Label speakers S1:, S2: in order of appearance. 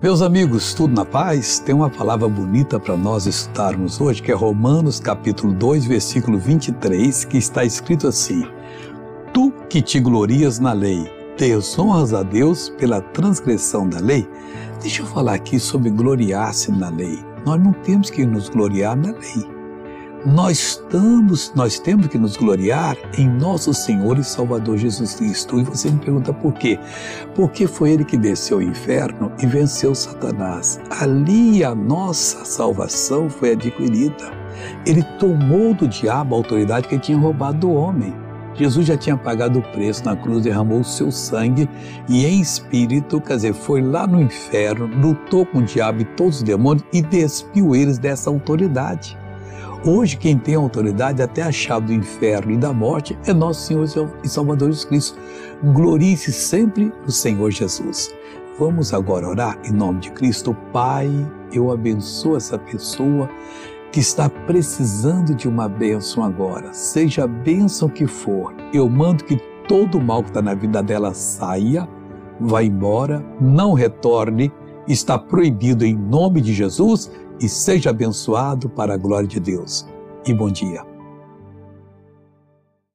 S1: Meus amigos, tudo na paz? Tem uma palavra bonita para nós estudarmos hoje, que é Romanos capítulo 2, versículo 23, que está escrito assim: Tu que te glorias na lei, desonras a Deus pela transgressão da lei? Deixa eu falar aqui sobre gloriar-se na lei. Nós não temos que nos gloriar na lei. Nós estamos, nós temos que nos gloriar em nosso Senhor e Salvador Jesus Cristo. E você me pergunta por quê? Porque foi ele que desceu ao inferno e venceu Satanás. Ali a nossa salvação foi adquirida. Ele tomou do diabo a autoridade que ele tinha roubado do homem. Jesus já tinha pagado o preço na cruz, derramou o seu sangue e em espírito, quer dizer, foi lá no inferno, lutou com o diabo e todos os demônios e despiu eles dessa autoridade. Hoje, quem tem autoridade até a chave do inferno e da morte é nosso Senhor e Salvador Jesus Cristo. Glorie-se sempre no Senhor Jesus. Vamos agora orar em nome de Cristo. Pai, eu abençoo essa pessoa que está precisando de uma bênção agora. Seja a bênção que for, eu mando que todo o mal que está na vida dela saia, vá embora, não retorne, está proibido em nome de Jesus e seja abençoado para a glória de Deus. E bom dia.